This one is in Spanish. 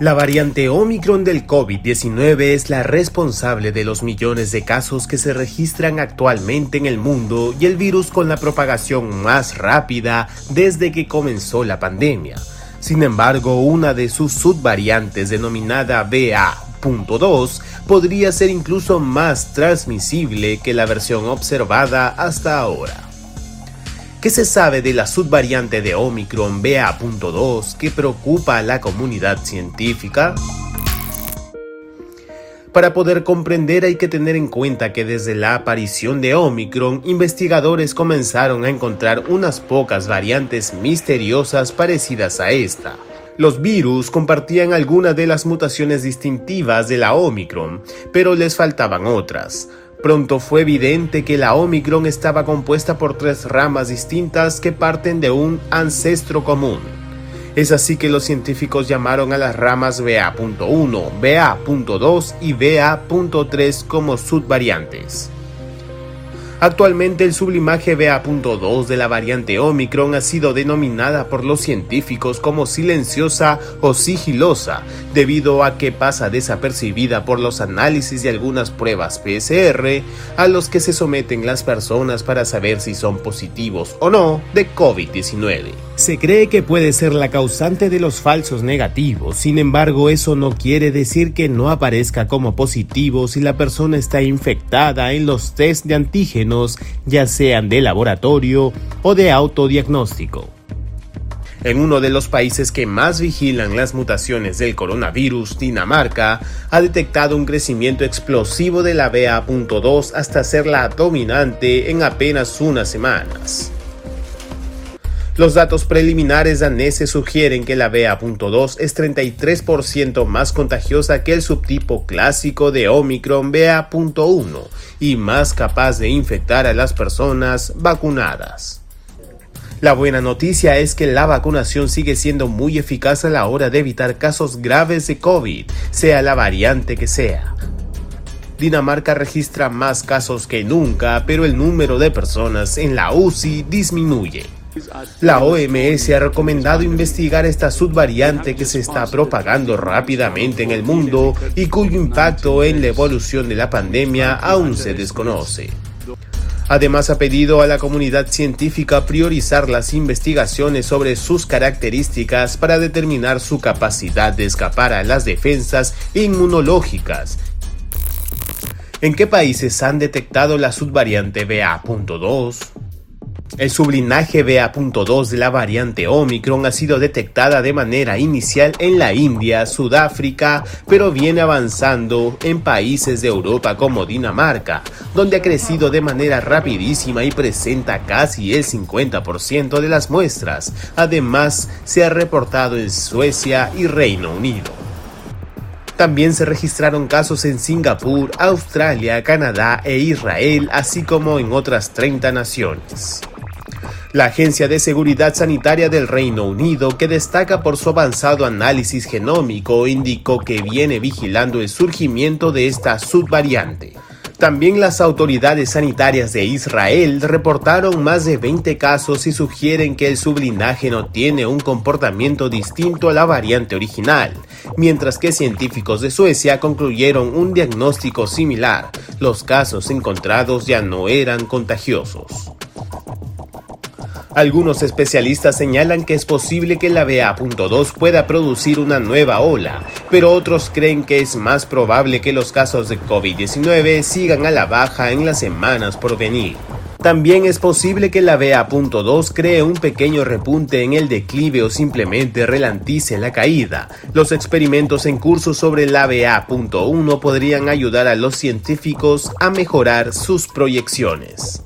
La variante Omicron del COVID-19 es la responsable de los millones de casos que se registran actualmente en el mundo y el virus con la propagación más rápida desde que comenzó la pandemia. Sin embargo, una de sus subvariantes denominada BA.2 podría ser incluso más transmisible que la versión observada hasta ahora. ¿Qué se sabe de la subvariante de Omicron BA.2 que preocupa a la comunidad científica? Para poder comprender hay que tener en cuenta que desde la aparición de Omicron, investigadores comenzaron a encontrar unas pocas variantes misteriosas parecidas a esta. Los virus compartían algunas de las mutaciones distintivas de la Omicron, pero les faltaban otras. Pronto fue evidente que la Omicron estaba compuesta por tres ramas distintas que parten de un ancestro común. Es así que los científicos llamaron a las ramas BA.1, BA.2 y BA.3 como subvariantes. Actualmente el sublimaje BA.2 de la variante Omicron ha sido denominada por los científicos como silenciosa o sigilosa, debido a que pasa desapercibida por los análisis de algunas pruebas PCR a los que se someten las personas para saber si son positivos o no de COVID-19. Se cree que puede ser la causante de los falsos negativos, sin embargo eso no quiere decir que no aparezca como positivo si la persona está infectada en los test de antígenos, ya sean de laboratorio o de autodiagnóstico. En uno de los países que más vigilan las mutaciones del coronavirus, Dinamarca, ha detectado un crecimiento explosivo de la BA.2 hasta ser la dominante en apenas unas semanas. Los datos preliminares daneses sugieren que la BA.2 es 33% más contagiosa que el subtipo clásico de Omicron BA.1 y más capaz de infectar a las personas vacunadas. La buena noticia es que la vacunación sigue siendo muy eficaz a la hora de evitar casos graves de COVID, sea la variante que sea. Dinamarca registra más casos que nunca, pero el número de personas en la UCI disminuye. La OMS ha recomendado investigar esta subvariante que se está propagando rápidamente en el mundo y cuyo impacto en la evolución de la pandemia aún se desconoce. Además ha pedido a la comunidad científica priorizar las investigaciones sobre sus características para determinar su capacidad de escapar a las defensas inmunológicas. ¿En qué países han detectado la subvariante BA.2? El sublinaje BA.2 de la variante Omicron ha sido detectada de manera inicial en la India, Sudáfrica, pero viene avanzando en países de Europa como Dinamarca, donde ha crecido de manera rapidísima y presenta casi el 50% de las muestras. Además, se ha reportado en Suecia y Reino Unido. También se registraron casos en Singapur, Australia, Canadá e Israel, así como en otras 30 naciones. La Agencia de Seguridad Sanitaria del Reino Unido, que destaca por su avanzado análisis genómico, indicó que viene vigilando el surgimiento de esta subvariante. También las autoridades sanitarias de Israel reportaron más de 20 casos y sugieren que el sublinaje no tiene un comportamiento distinto a la variante original, mientras que científicos de Suecia concluyeron un diagnóstico similar. Los casos encontrados ya no eran contagiosos. Algunos especialistas señalan que es posible que la BA.2 pueda producir una nueva ola, pero otros creen que es más probable que los casos de COVID-19 sigan a la baja en las semanas por venir. También es posible que la BA.2 cree un pequeño repunte en el declive o simplemente relantice la caída. Los experimentos en curso sobre la BA.1 podrían ayudar a los científicos a mejorar sus proyecciones.